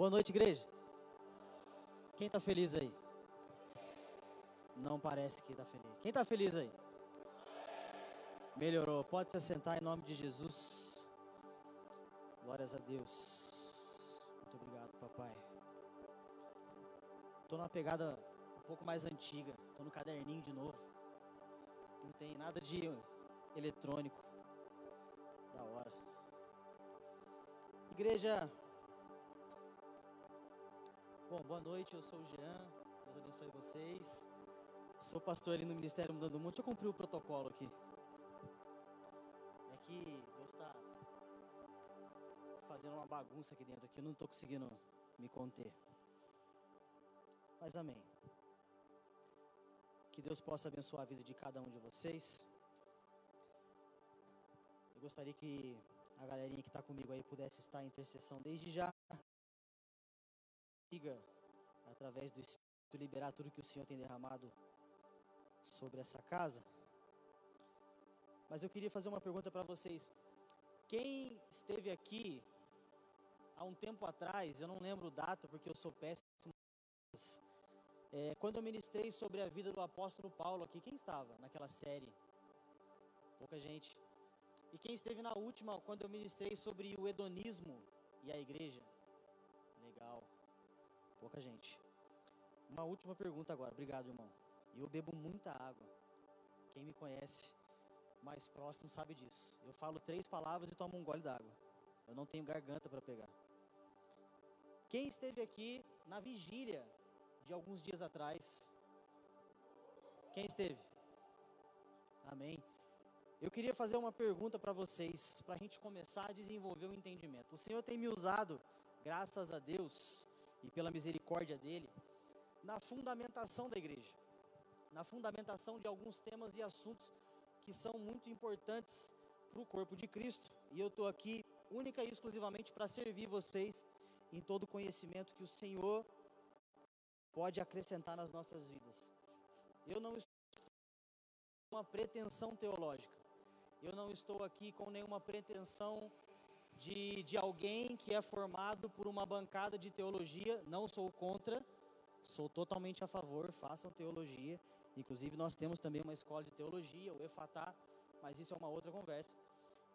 Boa noite, igreja. Quem está feliz aí? Não parece que está feliz. Quem está feliz aí? Melhorou. Pode se assentar em nome de Jesus. Glórias a Deus. Muito obrigado, papai. Estou numa pegada um pouco mais antiga. Estou no caderninho de novo. Não tem nada de eletrônico. Da hora. Igreja. Bom, boa noite. Eu sou o Jean. Deus abençoe vocês. Sou pastor ali no Ministério Mudando o Mundo. Deixa eu cumprir o protocolo aqui. É que Deus está fazendo uma bagunça aqui dentro. Aqui eu não estou conseguindo me conter. Mas amém. Que Deus possa abençoar a vida de cada um de vocês. Eu gostaria que a galerinha que está comigo aí pudesse estar em intercessão desde já. Liga através do Espírito liberar tudo que o Senhor tem derramado sobre essa casa. Mas eu queria fazer uma pergunta para vocês. Quem esteve aqui há um tempo atrás, eu não lembro o data porque eu sou péssimo. É, quando eu ministrei sobre a vida do apóstolo Paulo aqui, quem estava naquela série? Pouca gente. E quem esteve na última, quando eu ministrei sobre o hedonismo e a igreja? Legal. Pouca gente. Uma última pergunta agora. Obrigado, irmão. Eu bebo muita água. Quem me conhece mais próximo sabe disso. Eu falo três palavras e tomo um gole d'água. Eu não tenho garganta para pegar. Quem esteve aqui na vigília de alguns dias atrás? Quem esteve? Amém. Eu queria fazer uma pergunta para vocês, para a gente começar a desenvolver o um entendimento. O Senhor tem me usado, graças a Deus e pela misericórdia dele, na fundamentação da igreja, na fundamentação de alguns temas e assuntos que são muito importantes para o corpo de Cristo. E eu estou aqui única e exclusivamente para servir vocês em todo o conhecimento que o Senhor pode acrescentar nas nossas vidas. Eu não estou com uma pretensão teológica. Eu não estou aqui com nenhuma pretensão de, de alguém que é formado por uma bancada de teologia. Não sou contra, sou totalmente a favor, façam teologia. Inclusive, nós temos também uma escola de teologia, o EFATá, mas isso é uma outra conversa.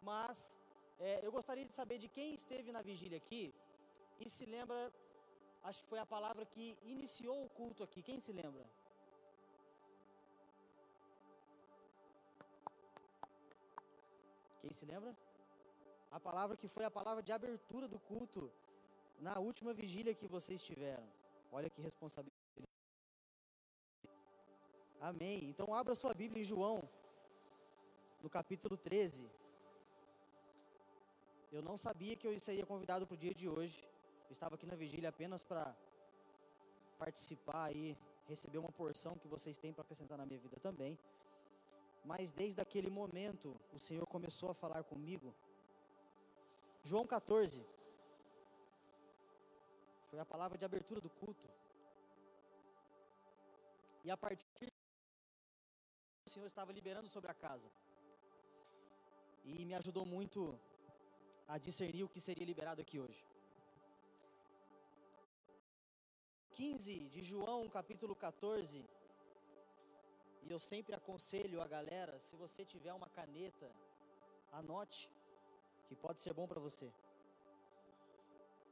Mas é, eu gostaria de saber de quem esteve na vigília aqui e se lembra, acho que foi a palavra que iniciou o culto aqui. Quem se lembra? Quem se lembra? A palavra que foi a palavra de abertura do culto na última vigília que vocês tiveram. Olha que responsabilidade. Amém. Então abra sua Bíblia em João, no capítulo 13. Eu não sabia que eu seria convidado para o dia de hoje. Eu estava aqui na vigília apenas para participar e receber uma porção que vocês têm para acrescentar na minha vida também. Mas desde aquele momento, o Senhor começou a falar comigo. João 14. Foi a palavra de abertura do culto. E a partir o Senhor estava liberando sobre a casa. E me ajudou muito a discernir o que seria liberado aqui hoje. 15 de João, capítulo 14, e eu sempre aconselho a galera, se você tiver uma caneta, anote, que pode ser bom para você.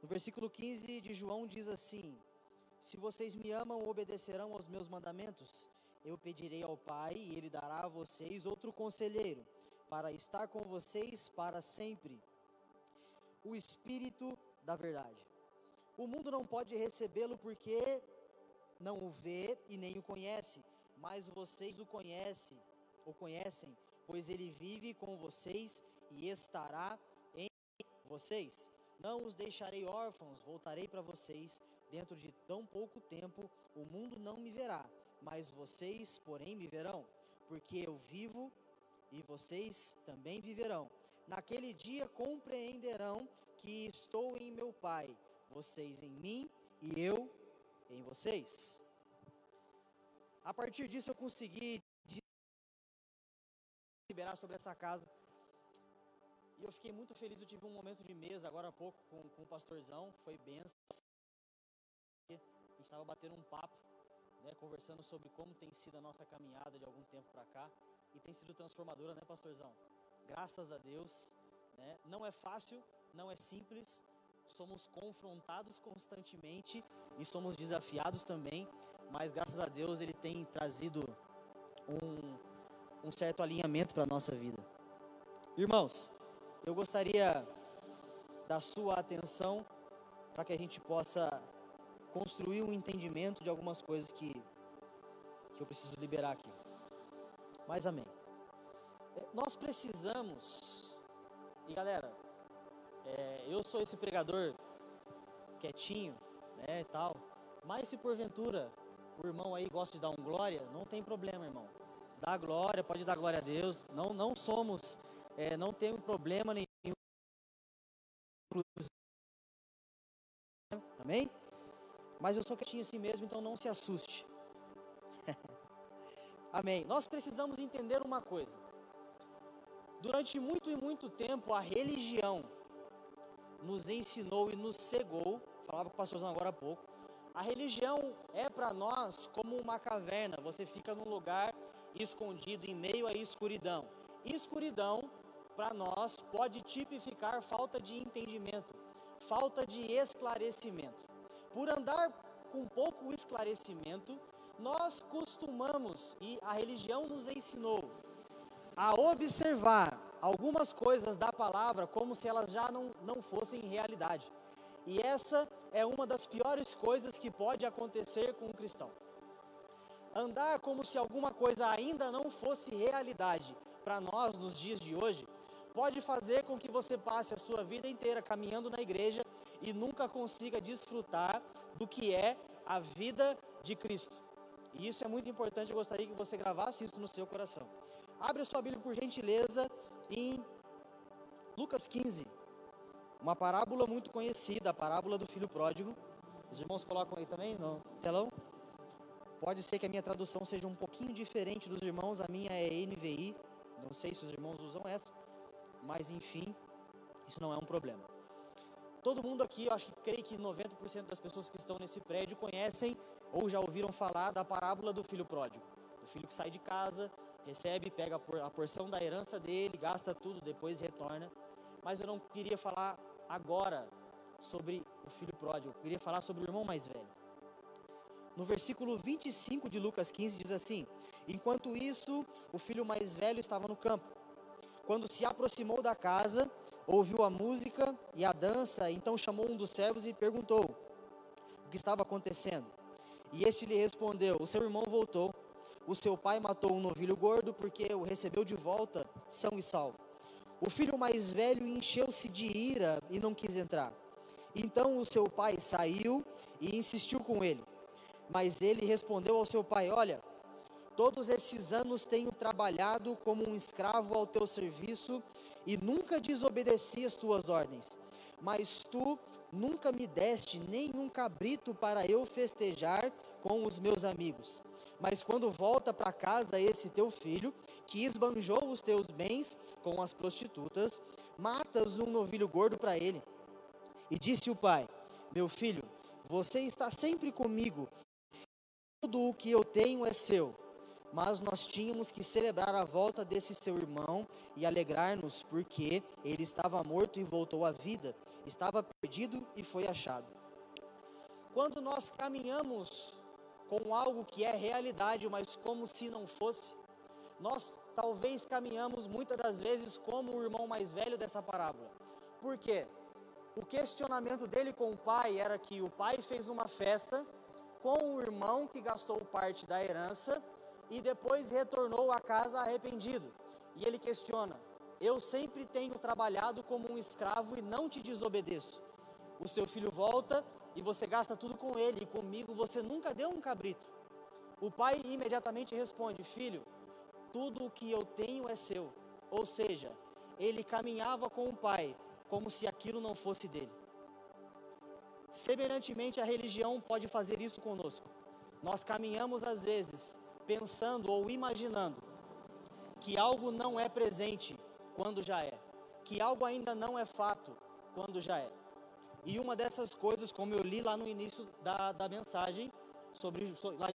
No versículo 15 de João diz assim: Se vocês me amam, obedecerão aos meus mandamentos. Eu pedirei ao Pai e ele dará a vocês outro conselheiro, para estar com vocês para sempre. O Espírito da Verdade. O mundo não pode recebê-lo porque não o vê e nem o conhece mas vocês o conhecem, o conhecem, pois ele vive com vocês e estará vocês. Não os deixarei órfãos, voltarei para vocês. Dentro de tão pouco tempo, o mundo não me verá, mas vocês, porém, me verão, porque eu vivo e vocês também viverão. Naquele dia compreenderão que estou em meu Pai, vocês em mim e eu em vocês. A partir disso eu consegui liberar sobre essa casa. E eu fiquei muito feliz, eu tive um momento de mesa agora há pouco com, com o pastorzão, foi benção. gente estava batendo um papo, né, conversando sobre como tem sido a nossa caminhada de algum tempo para cá e tem sido transformadora, né, pastorzão? Graças a Deus, né? Não é fácil, não é simples, somos confrontados constantemente e somos desafiados também, mas graças a Deus ele tem trazido um, um certo alinhamento para a nossa vida. Irmãos, eu gostaria da sua atenção para que a gente possa construir um entendimento de algumas coisas que, que eu preciso liberar aqui. Mas amém. É, nós precisamos, e galera, é, eu sou esse pregador quietinho, né, e tal, mas se porventura o irmão aí gosta de dar um glória, não tem problema, irmão. Dá glória, pode dar glória a Deus. Não, não somos, é, não tem problema nenhum. Amém? Mas eu sou quietinho assim mesmo, então não se assuste. Amém. Nós precisamos entender uma coisa. Durante muito e muito tempo, a religião nos ensinou e nos cegou. Falava com o pastorzão agora há pouco. A religião é para nós como uma caverna. Você fica num lugar escondido em meio à escuridão. Escuridão, para nós, pode tipificar falta de entendimento, falta de esclarecimento. Por andar com pouco esclarecimento, nós costumamos, e a religião nos ensinou, a observar algumas coisas da palavra como se elas já não, não fossem realidade. E essa é uma das piores coisas que pode acontecer com um cristão. Andar como se alguma coisa ainda não fosse realidade para nós nos dias de hoje, pode fazer com que você passe a sua vida inteira caminhando na igreja e nunca consiga desfrutar do que é a vida de Cristo. E isso é muito importante, eu gostaria que você gravasse isso no seu coração. Abre a sua Bíblia por gentileza em Lucas 15. Uma parábola muito conhecida, a parábola do filho pródigo. Os irmãos colocam aí também no telão. Pode ser que a minha tradução seja um pouquinho diferente dos irmãos, a minha é NVI. Não sei se os irmãos usam essa, mas enfim, isso não é um problema. Todo mundo aqui, eu acho que creio que 90% das pessoas que estão nesse prédio conhecem ou já ouviram falar da parábola do filho pródigo. Do filho que sai de casa, recebe, pega a porção da herança dele, gasta tudo, depois retorna. Mas eu não queria falar agora sobre o filho pródigo, eu queria falar sobre o irmão mais velho. No versículo 25 de Lucas 15 diz assim: Enquanto isso, o filho mais velho estava no campo. Quando se aproximou da casa, ouviu a música e a dança, então chamou um dos servos e perguntou o que estava acontecendo. E este lhe respondeu: O seu irmão voltou o seu pai matou um novilho gordo porque o recebeu de volta são e salvo. O filho mais velho encheu-se de ira e não quis entrar. Então o seu pai saiu e insistiu com ele. Mas ele respondeu ao seu pai: Olha, todos esses anos tenho trabalhado como um escravo ao teu serviço e nunca desobedeci as tuas ordens. Mas tu nunca me deste nenhum cabrito para eu festejar com os meus amigos. Mas quando volta para casa esse teu filho, que esbanjou os teus bens com as prostitutas, matas um novilho gordo para ele. E disse o pai: Meu filho, você está sempre comigo, tudo o que eu tenho é seu. Mas nós tínhamos que celebrar a volta desse seu irmão e alegrar-nos, porque ele estava morto e voltou à vida, estava perdido e foi achado. Quando nós caminhamos com algo que é realidade, mas como se não fosse. Nós talvez caminhamos muitas das vezes como o irmão mais velho dessa parábola. Por quê? O questionamento dele com o pai era que o pai fez uma festa com o irmão que gastou parte da herança e depois retornou à casa arrependido. E ele questiona: Eu sempre tenho trabalhado como um escravo e não te desobedeço. O seu filho volta e você gasta tudo com ele, e comigo você nunca deu um cabrito. O pai imediatamente responde: Filho, tudo o que eu tenho é seu. Ou seja, ele caminhava com o pai como se aquilo não fosse dele. Semelhantemente, a religião pode fazer isso conosco. Nós caminhamos às vezes pensando ou imaginando que algo não é presente quando já é, que algo ainda não é fato quando já é. E uma dessas coisas, como eu li lá no início da, da mensagem, sobre, sobre lá,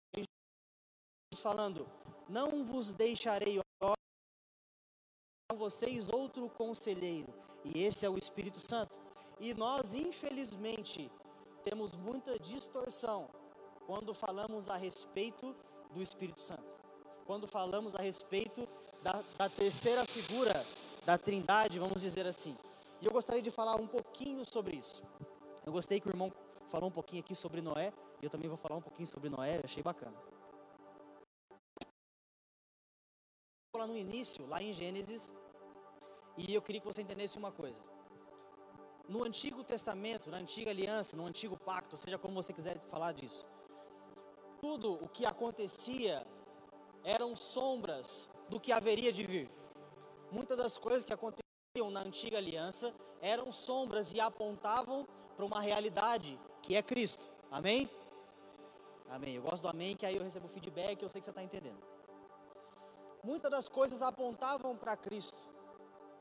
falando, não vos deixarei com vocês outro conselheiro, e esse é o Espírito Santo. E nós, infelizmente, temos muita distorção quando falamos a respeito do Espírito Santo. Quando falamos a respeito da, da terceira figura da Trindade, vamos dizer assim. E eu gostaria de falar um pouquinho sobre isso. Eu gostei que o irmão falou um pouquinho aqui sobre Noé, e eu também vou falar um pouquinho sobre Noé, achei bacana. Lá no início, lá em Gênesis, e eu queria que você entendesse uma coisa. No Antigo Testamento, na Antiga Aliança, no Antigo Pacto, seja como você quiser falar disso, tudo o que acontecia eram sombras do que haveria de vir. Muitas das coisas que aconteciam na antiga aliança eram sombras e apontavam para uma realidade que é Cristo. Amém? Amém. Eu gosto do amém, que aí eu recebo feedback, eu sei que você está entendendo. Muitas das coisas apontavam para Cristo.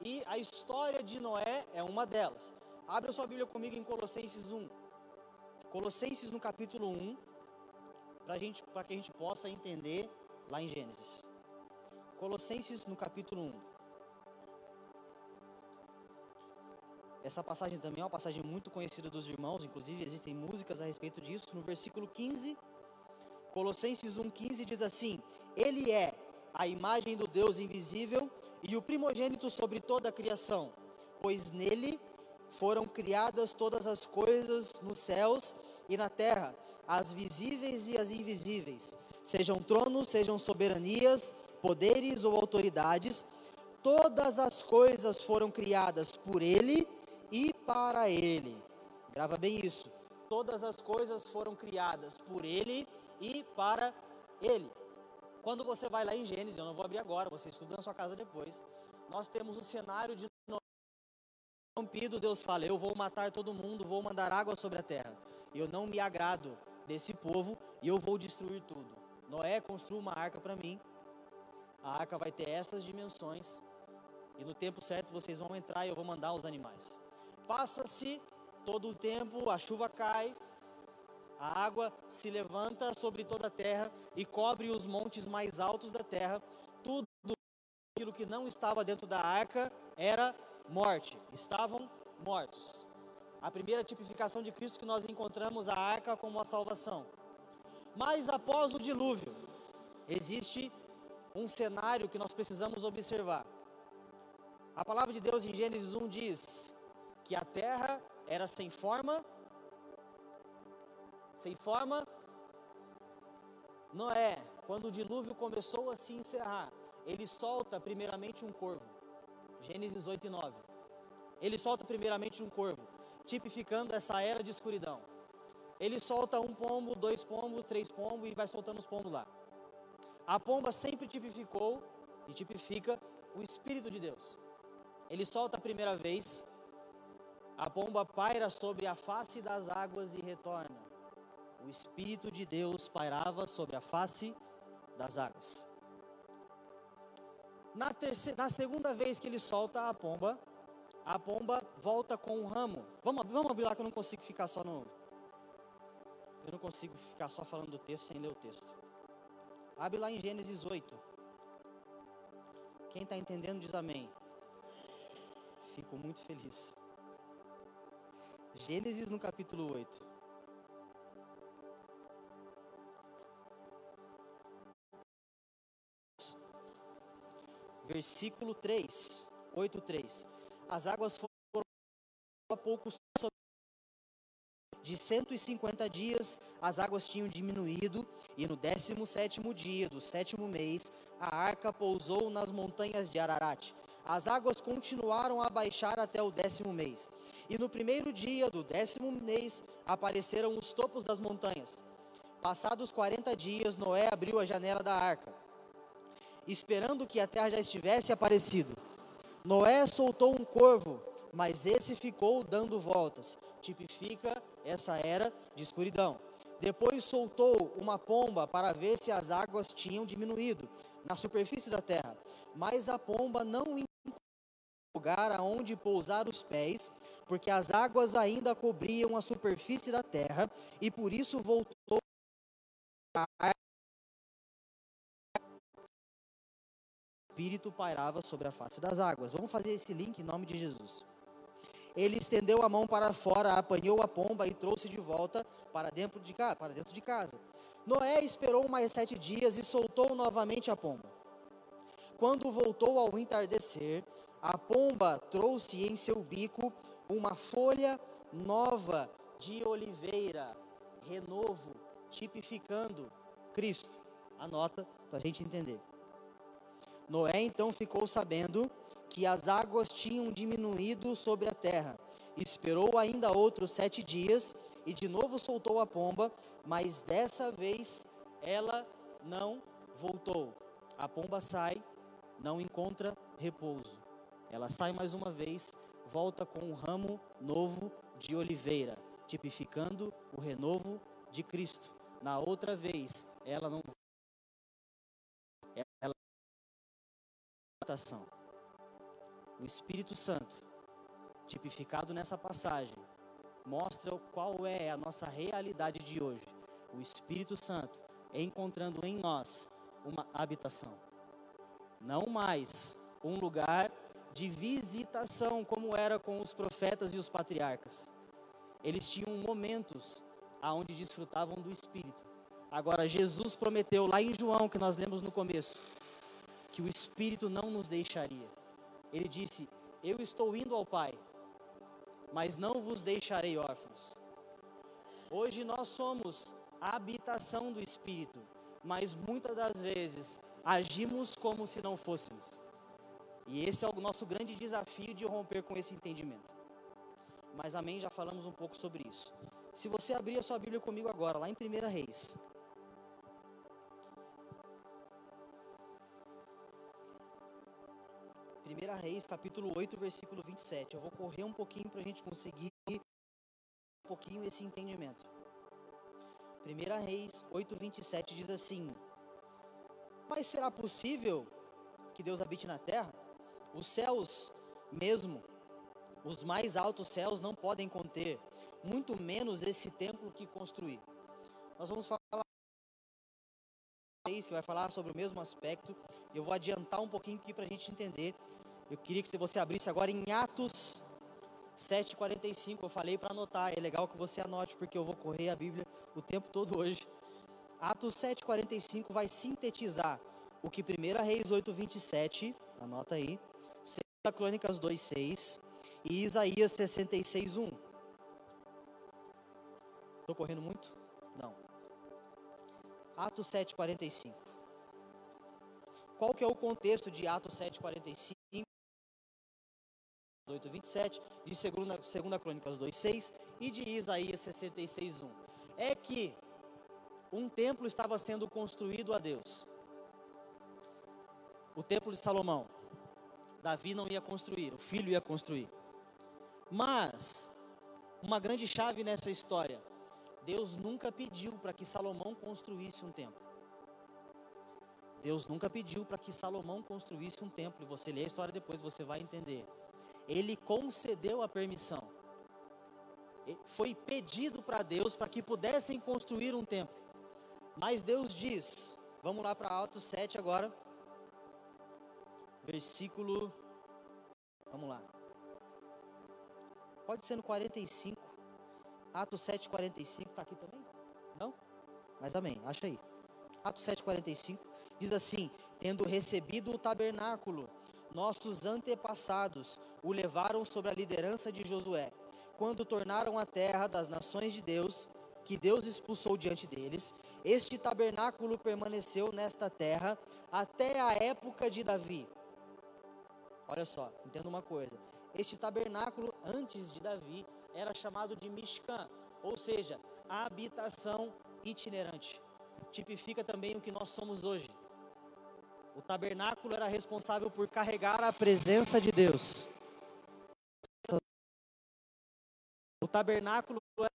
E a história de Noé é uma delas. Abra sua Bíblia comigo em Colossenses 1. Colossenses no capítulo 1, para que a gente possa entender lá em Gênesis. Colossenses no capítulo 1. Essa passagem também é uma passagem muito conhecida dos irmãos, inclusive existem músicas a respeito disso. No versículo 15, Colossenses 1,15 diz assim: Ele é a imagem do Deus invisível e o primogênito sobre toda a criação, pois nele foram criadas todas as coisas nos céus e na terra, as visíveis e as invisíveis, sejam tronos, sejam soberanias, poderes ou autoridades, todas as coisas foram criadas por ele e para ele. Grava bem isso. Todas as coisas foram criadas por ele e para ele. Quando você vai lá em Gênesis, eu não vou abrir agora, você estuda na sua casa depois. Nós temos o cenário de rompido, Deus fala: Eu vou matar todo mundo, vou mandar água sobre a terra. Eu não me agrado desse povo e eu vou destruir tudo. Noé construiu uma arca para mim. A arca vai ter essas dimensões. E no tempo certo vocês vão entrar e eu vou mandar os animais. Passa-se todo o tempo, a chuva cai, a água se levanta sobre toda a terra e cobre os montes mais altos da terra. Tudo aquilo que não estava dentro da arca era morte, estavam mortos. A primeira tipificação de Cristo que nós encontramos a arca como a salvação. Mas após o dilúvio, existe um cenário que nós precisamos observar. A palavra de Deus em Gênesis 1 diz que a terra era sem forma, sem forma. Noé, quando o dilúvio começou a se encerrar, ele solta primeiramente um corvo. Gênesis 8 e 9. Ele solta primeiramente um corvo, tipificando essa era de escuridão. Ele solta um pombo, dois pombos, três pombos e vai soltando os pombos lá. A pomba sempre tipificou e tipifica o Espírito de Deus. Ele solta a primeira vez, a pomba paira sobre a face das águas e retorna. O Espírito de Deus pairava sobre a face das águas. Na, terceira, na segunda vez que ele solta a pomba, a pomba volta com um ramo. Vamos, vamos abrir lá que eu não consigo ficar só no. Eu não consigo ficar só falando do texto sem ler o texto. Abre lá em Gênesis 8. Quem está entendendo diz amém. Fico muito feliz. Gênesis no capítulo 8. Versículo 3, 8, 3. As águas foram a pouco de 150 dias as águas tinham diminuído, e no 17 dia do sétimo mês a arca pousou nas montanhas de Ararat as águas continuaram a baixar até o décimo mês. E no primeiro dia do décimo mês apareceram os topos das montanhas. Passados 40 dias, Noé abriu a janela da arca, esperando que a terra já estivesse aparecido. Noé soltou um corvo, mas esse ficou dando voltas. Tipifica essa era de escuridão. Depois soltou uma pomba para ver se as águas tinham diminuído na superfície da terra. Mas a pomba não lugar aonde pousar os pés, porque as águas ainda cobriam a superfície da terra, e por isso voltou a Espírito pairava sobre a face das águas. Vamos fazer esse link em nome de Jesus. Ele estendeu a mão para fora, apanhou a pomba e trouxe de volta para dentro de, para dentro de casa. Noé esperou mais sete dias e soltou novamente a pomba. Quando voltou ao entardecer, a pomba trouxe em seu bico uma folha nova de oliveira, renovo, tipificando Cristo. Anota para a gente entender. Noé então ficou sabendo que as águas tinham diminuído sobre a terra. Esperou ainda outros sete dias e de novo soltou a pomba, mas dessa vez ela não voltou. A pomba sai, não encontra repouso. Ela sai mais uma vez, volta com um ramo novo de oliveira, tipificando o renovo de Cristo. Na outra vez, ela não ela o Espírito Santo, tipificado nessa passagem, mostra qual é a nossa realidade de hoje. O Espírito Santo encontrando em nós uma habitação. Não mais um lugar de visitação como era com os profetas e os patriarcas. Eles tinham momentos aonde desfrutavam do Espírito. Agora Jesus prometeu lá em João que nós lemos no começo que o Espírito não nos deixaria. Ele disse: Eu estou indo ao Pai, mas não vos deixarei órfãos. Hoje nós somos a habitação do Espírito, mas muitas das vezes agimos como se não fôssemos. E esse é o nosso grande desafio de romper com esse entendimento. Mas amém, já falamos um pouco sobre isso. Se você abrir a sua Bíblia comigo agora, lá em 1 Reis, 1 Reis, capítulo 8, versículo 27. Eu vou correr um pouquinho para a gente conseguir um pouquinho esse entendimento. 1 Reis 8, 27 diz assim: Mas será possível que Deus habite na terra? Os céus mesmo, os mais altos céus não podem conter, muito menos esse templo que construí. Nós vamos falar que vai falar sobre o mesmo aspecto. Eu vou adiantar um pouquinho aqui para a gente entender eu queria que você abrisse agora em Atos 7,45. Eu falei para anotar, é legal que você anote, porque eu vou correr a Bíblia o tempo todo hoje. Atos 7,45 vai sintetizar o que 1 Reis 8,27, anota aí, 2 Crônicas 2,6 e Isaías 66,1. Estou correndo muito? Não. Atos 7,45. Qual que é o contexto de Atos 7,45? 8, 27, de 2 Crônicas 2, 6 e de Isaías 66, 1. É que um templo estava sendo construído a Deus. O templo de Salomão. Davi não ia construir, o filho ia construir. Mas, uma grande chave nessa história: Deus nunca pediu para que Salomão construísse um templo. Deus nunca pediu para que Salomão construísse um templo. E você lê a história depois, você vai entender ele concedeu a permissão. Foi pedido para Deus para que pudessem construir um templo. Mas Deus diz, vamos lá para Atos 7 agora, versículo, vamos lá. Pode ser no 45, Atos 7, 45, está aqui também? Não? Mas amém, acha aí. Atos 7, 45, diz assim: Tendo recebido o tabernáculo nossos antepassados o levaram sob a liderança de Josué, quando tornaram a terra das nações de Deus, que Deus expulsou diante deles. Este tabernáculo permaneceu nesta terra até a época de Davi. Olha só, entenda uma coisa. Este tabernáculo, antes de Davi, era chamado de Mishkan, ou seja, a habitação itinerante. Tipifica também o que nós somos hoje. O tabernáculo era responsável por carregar a presença de Deus. O tabernáculo era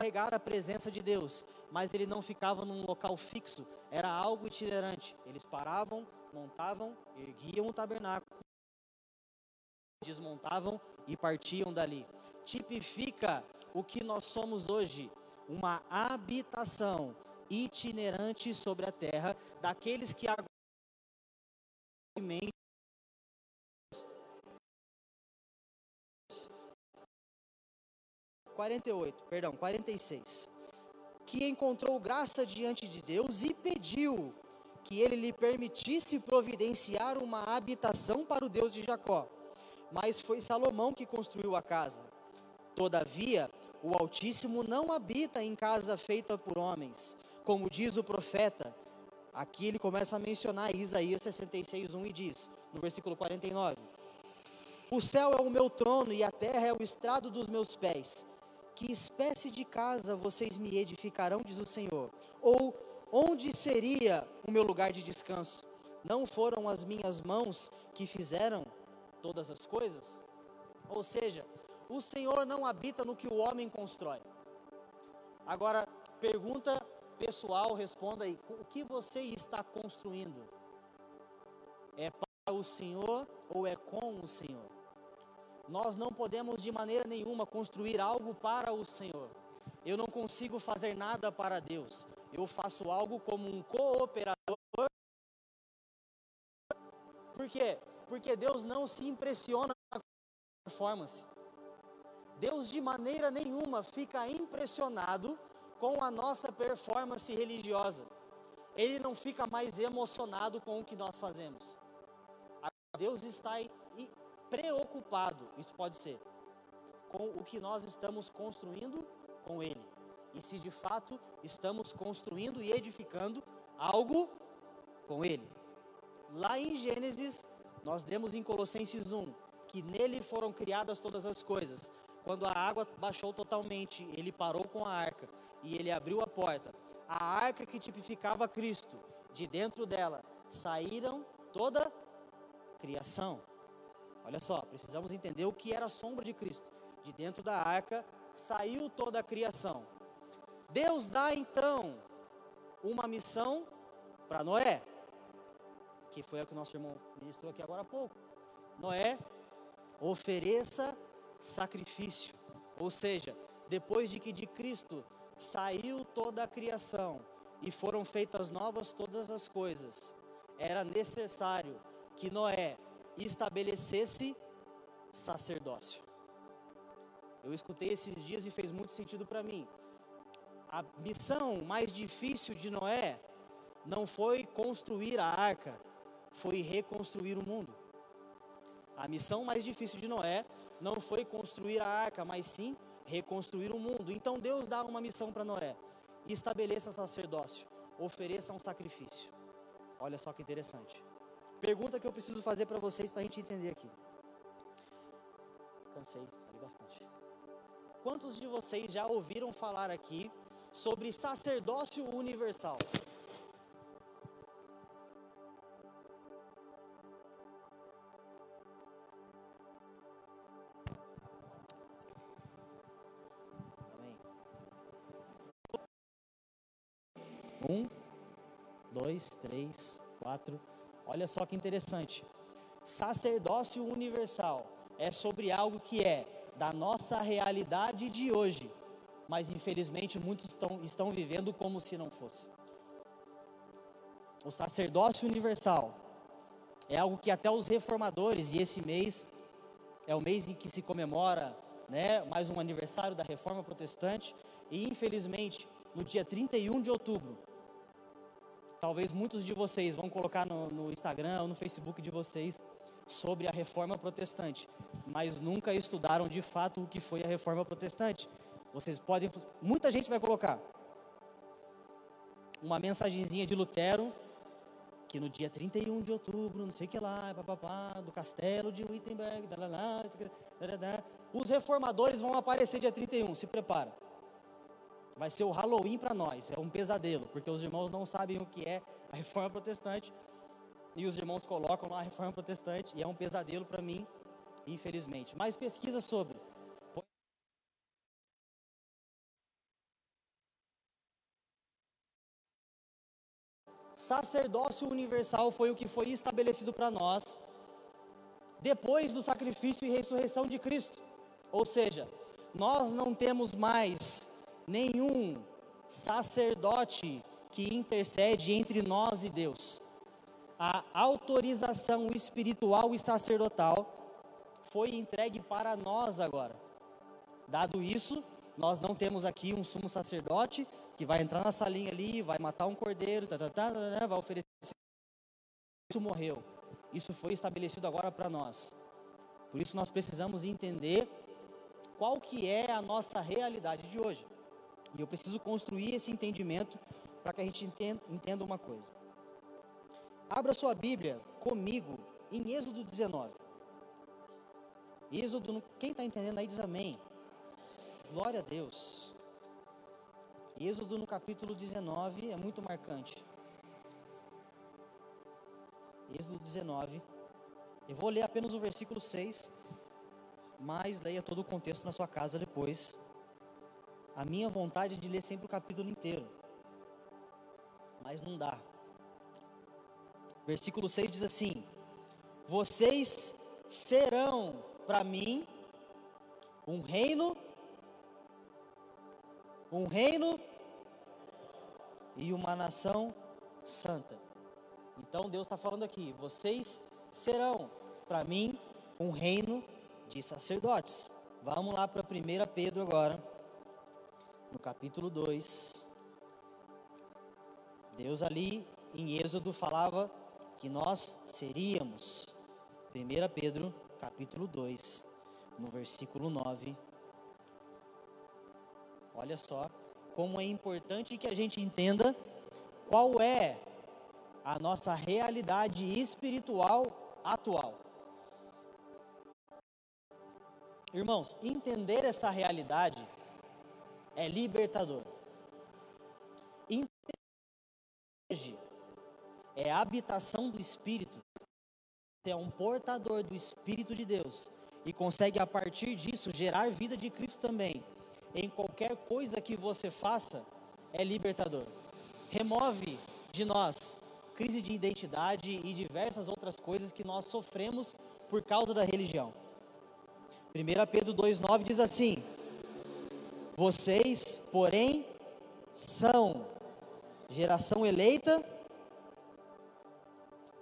carregar a presença de Deus, mas ele não ficava num local fixo, era algo itinerante. Eles paravam, montavam, erguiam o tabernáculo desmontavam e partiam dali. Tipifica o que nós somos hoje, uma habitação itinerante sobre a terra daqueles que agora 48, perdão, 46. Que encontrou graça diante de Deus e pediu que ele lhe permitisse providenciar uma habitação para o Deus de Jacó. Mas foi Salomão que construiu a casa. Todavia, o Altíssimo não habita em casa feita por homens, como diz o profeta. Aqui ele começa a mencionar Isaías 66, 1 e diz, no versículo 49: O céu é o meu trono e a terra é o estrado dos meus pés. Que espécie de casa vocês me edificarão, diz o Senhor? Ou onde seria o meu lugar de descanso? Não foram as minhas mãos que fizeram todas as coisas? Ou seja, o Senhor não habita no que o homem constrói. Agora, pergunta pessoal, responda aí: o que você está construindo? É para o Senhor ou é com o Senhor? Nós não podemos de maneira nenhuma construir algo para o Senhor. Eu não consigo fazer nada para Deus. Eu faço algo como um cooperador. Por quê? Porque Deus não se impressiona com a performance. Deus de maneira nenhuma fica impressionado com a nossa performance religiosa. Ele não fica mais emocionado com o que nós fazemos. Deus está preocupado, isso pode ser, com o que nós estamos construindo com Ele. E se de fato estamos construindo e edificando algo com Ele. Lá em Gênesis, nós demos em Colossenses 1 que nele foram criadas todas as coisas. Quando a água baixou totalmente, ele parou com a arca e ele abriu a porta. A arca que tipificava Cristo, de dentro dela saíram toda a criação. Olha só, precisamos entender o que era a sombra de Cristo. De dentro da arca saiu toda a criação. Deus dá então uma missão para Noé, que foi a que o nosso irmão ministrou aqui agora há pouco. Noé, ofereça sacrifício. Ou seja, depois de que de Cristo saiu toda a criação e foram feitas novas todas as coisas, era necessário que Noé estabelecesse sacerdócio. Eu escutei esses dias e fez muito sentido para mim. A missão mais difícil de Noé não foi construir a arca, foi reconstruir o mundo. A missão mais difícil de Noé não foi construir a arca, mas sim reconstruir o mundo. Então Deus dá uma missão para Noé: estabeleça sacerdócio, ofereça um sacrifício. Olha só que interessante. Pergunta que eu preciso fazer para vocês para a gente entender aqui. Cansei, falei bastante. Quantos de vocês já ouviram falar aqui sobre sacerdócio universal? Um, dois, três, quatro. Olha só que interessante. Sacerdócio universal é sobre algo que é da nossa realidade de hoje, mas infelizmente muitos estão, estão vivendo como se não fosse. O sacerdócio universal é algo que até os reformadores, e esse mês é o mês em que se comemora né, mais um aniversário da reforma protestante, e infelizmente no dia 31 de outubro Talvez muitos de vocês vão colocar no, no Instagram ou no Facebook de vocês sobre a reforma protestante, mas nunca estudaram de fato o que foi a reforma protestante. Vocês podem, muita gente vai colocar uma mensagenzinha de Lutero, que no dia 31 de outubro, não sei o que lá, papapá, do castelo de Wittenberg, os reformadores vão aparecer dia 31, se prepara vai ser o Halloween para nós, é um pesadelo, porque os irmãos não sabem o que é a reforma protestante, e os irmãos colocam lá a reforma protestante, e é um pesadelo para mim, infelizmente. Mas pesquisa sobre. Sacerdócio universal foi o que foi estabelecido para nós depois do sacrifício e ressurreição de Cristo. Ou seja, nós não temos mais nenhum sacerdote que intercede entre nós e Deus. A autorização espiritual e sacerdotal foi entregue para nós agora. Dado isso, nós não temos aqui um sumo sacerdote que vai entrar na salinha ali, vai matar um cordeiro, tá, tá, tá, vai oferecer. Isso morreu. Isso foi estabelecido agora para nós. Por isso nós precisamos entender qual que é a nossa realidade de hoje. E eu preciso construir esse entendimento para que a gente entenda, uma coisa. Abra sua Bíblia comigo em Êxodo 19. Êxodo, quem está entendendo aí diz amém. Glória a Deus. Êxodo no capítulo 19 é muito marcante. Êxodo 19. Eu vou ler apenas o versículo 6, mas leia todo o contexto na sua casa depois. A minha vontade é de ler sempre o capítulo inteiro, mas não dá. Versículo 6 diz assim: Vocês serão para mim um reino, um reino e uma nação santa. Então Deus está falando aqui: vocês serão para mim um reino de sacerdotes. Vamos lá para 1 Pedro agora, no capítulo 2. Deus ali em Êxodo falava que nós seríamos. 1 Pedro, capítulo 2, no versículo 9. Olha só como é importante que a gente entenda qual é a nossa realidade espiritual atual. Irmãos, entender essa realidade é libertador. Hoje é a habitação do Espírito. Você é um portador do Espírito de Deus e consegue a partir disso gerar vida de Cristo também. Em qualquer coisa que você faça, é libertador. Remove de nós crise de identidade e diversas outras coisas que nós sofremos por causa da religião. 1 Pedro 2,9 diz assim: Vocês, porém, são geração eleita,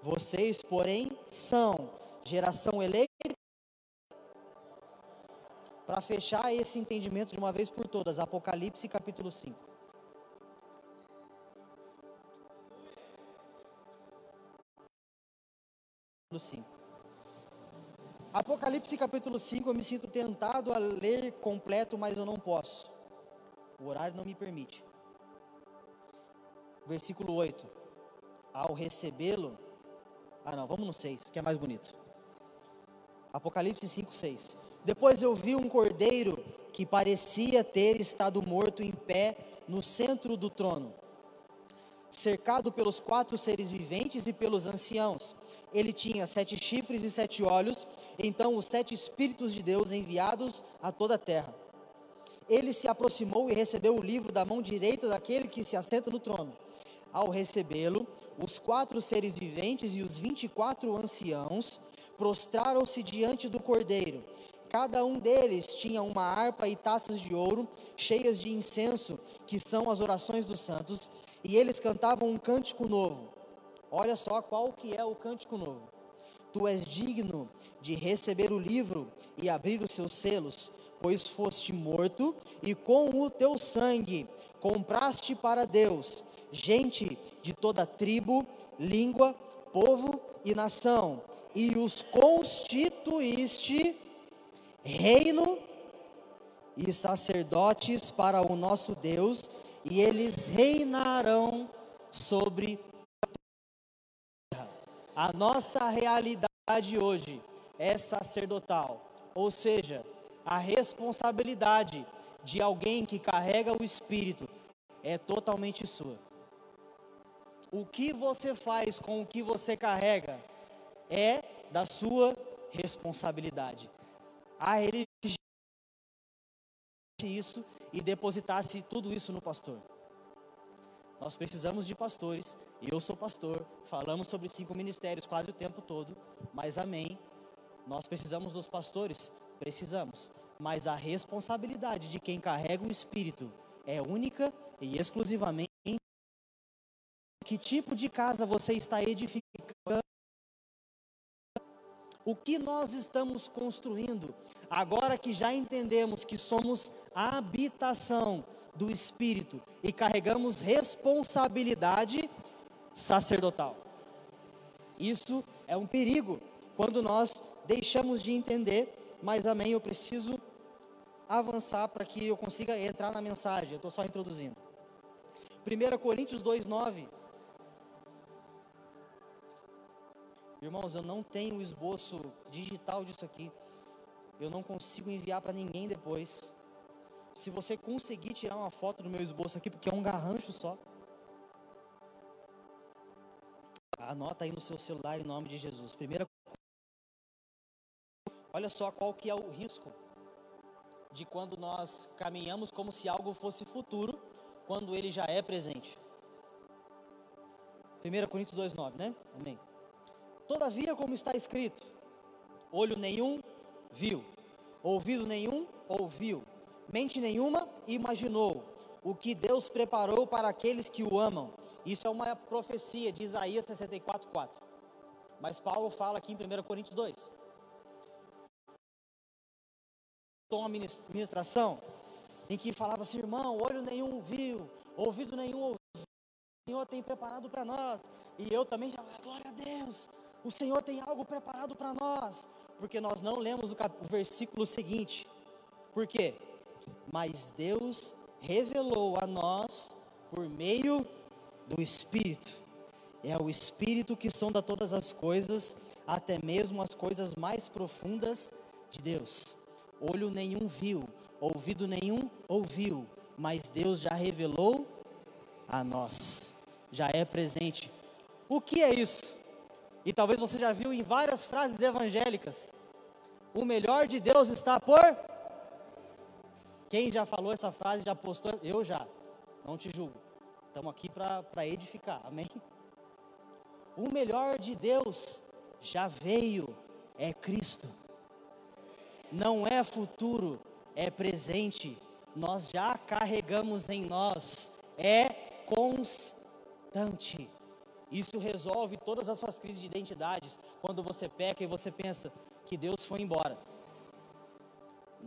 vocês, porém, são geração eleita. Para fechar esse entendimento de uma vez por todas, Apocalipse capítulo 5. 5. Apocalipse capítulo 5, eu me sinto tentado a ler completo, mas eu não posso. O horário não me permite. Versículo 8. Ao recebê-lo. Ah, não, vamos no 6, que é mais bonito. Apocalipse 5, 6. Depois eu vi um cordeiro que parecia ter estado morto em pé no centro do trono cercado pelos quatro seres viventes e pelos anciãos. Ele tinha sete chifres e sete olhos, então os sete Espíritos de Deus enviados a toda a terra. Ele se aproximou e recebeu o livro da mão direita daquele que se assenta no trono. Ao recebê-lo, os quatro seres viventes e os vinte e quatro anciãos prostraram-se diante do cordeiro. Cada um deles tinha uma harpa e taças de ouro cheias de incenso, que são as orações dos santos, e eles cantavam um cântico novo. Olha só qual que é o cântico novo. Tu és digno de receber o livro e abrir os seus selos, pois foste morto e com o teu sangue compraste para Deus gente de toda tribo, língua, povo e nação, e os constituíste reino e sacerdotes para o nosso Deus, e eles reinarão sobre a nossa realidade hoje é sacerdotal, ou seja, a responsabilidade de alguém que carrega o Espírito é totalmente sua. O que você faz com o que você carrega é da sua responsabilidade. A religião isso e depositasse tudo isso no pastor. Nós precisamos de pastores, e eu sou pastor, falamos sobre cinco ministérios quase o tempo todo, mas amém. Nós precisamos dos pastores? Precisamos. Mas a responsabilidade de quem carrega o Espírito é única e exclusivamente que tipo de casa você está edificando? O que nós estamos construindo? Agora que já entendemos que somos habitação do Espírito e carregamos responsabilidade sacerdotal. Isso é um perigo quando nós deixamos de entender, mas amém, eu preciso avançar para que eu consiga entrar na mensagem, eu estou só introduzindo. 1 Coríntios 2,9 Irmãos, eu não tenho esboço digital disso aqui. Eu não consigo enviar para ninguém depois. Se você conseguir tirar uma foto do meu esboço aqui, porque é um garrancho só. Anota aí no seu celular em nome de Jesus. Primeira Olha só qual que é o risco de quando nós caminhamos como se algo fosse futuro, quando ele já é presente. 1 Coríntios 2,9, né? Amém. Todavia, como está escrito, olho nenhum viu, ouvido nenhum ouviu, mente nenhuma imaginou o que Deus preparou para aqueles que o amam. Isso é uma profecia de Isaías 64:4. Mas Paulo fala aqui em 1 Coríntios 2. Uma ministração em que falava assim, irmão, olho nenhum viu, ouvido nenhum ouviu, o Senhor tem preparado para nós. E eu também já, glória a Deus, o Senhor tem algo preparado para nós, porque nós não lemos o, cap, o versículo seguinte. Por quê? Mas Deus revelou a nós por meio do Espírito. É o Espírito que sonda todas as coisas, até mesmo as coisas mais profundas de Deus. Olho nenhum viu, ouvido nenhum ouviu, mas Deus já revelou a nós, já é presente. O que é isso? E talvez você já viu em várias frases evangélicas. O melhor de Deus está por. Quem já falou essa frase, já postou? Eu já. Não te julgo. Estamos aqui para edificar. Amém? O melhor de Deus já veio. É Cristo. Não é futuro, é presente. Nós já carregamos em nós. É constante. Isso resolve todas as suas crises de identidades quando você peca e você pensa que Deus foi embora.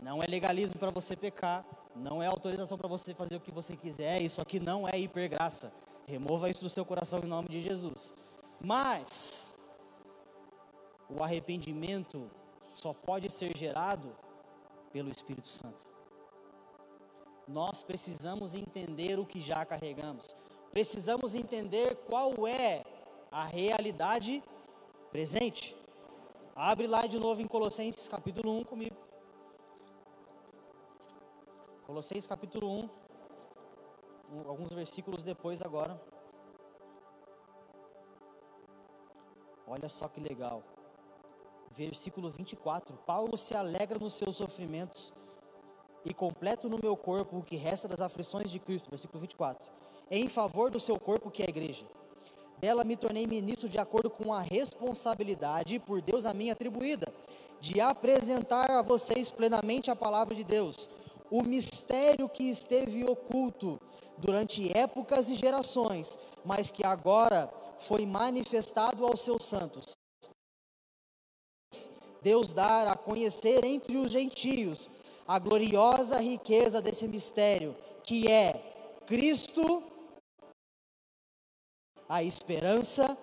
Não é legalismo para você pecar, não é autorização para você fazer o que você quiser, isso aqui não é hipergraça. Remova isso do seu coração em nome de Jesus. Mas o arrependimento só pode ser gerado pelo Espírito Santo. Nós precisamos entender o que já carregamos precisamos entender qual é a realidade presente. Abre lá de novo em Colossenses capítulo 1 comigo. Colossenses capítulo 1, alguns versículos depois agora. Olha só que legal. Versículo 24. Paulo se alegra nos seus sofrimentos e completo no meu corpo o que resta das aflições de Cristo. Versículo 24 em favor do seu corpo, que é a igreja. Dela me tornei ministro de acordo com a responsabilidade por Deus a mim atribuída, de apresentar a vocês plenamente a palavra de Deus, o mistério que esteve oculto durante épocas e gerações, mas que agora foi manifestado aos seus santos. Deus dar a conhecer entre os gentios a gloriosa riqueza desse mistério, que é Cristo a esperança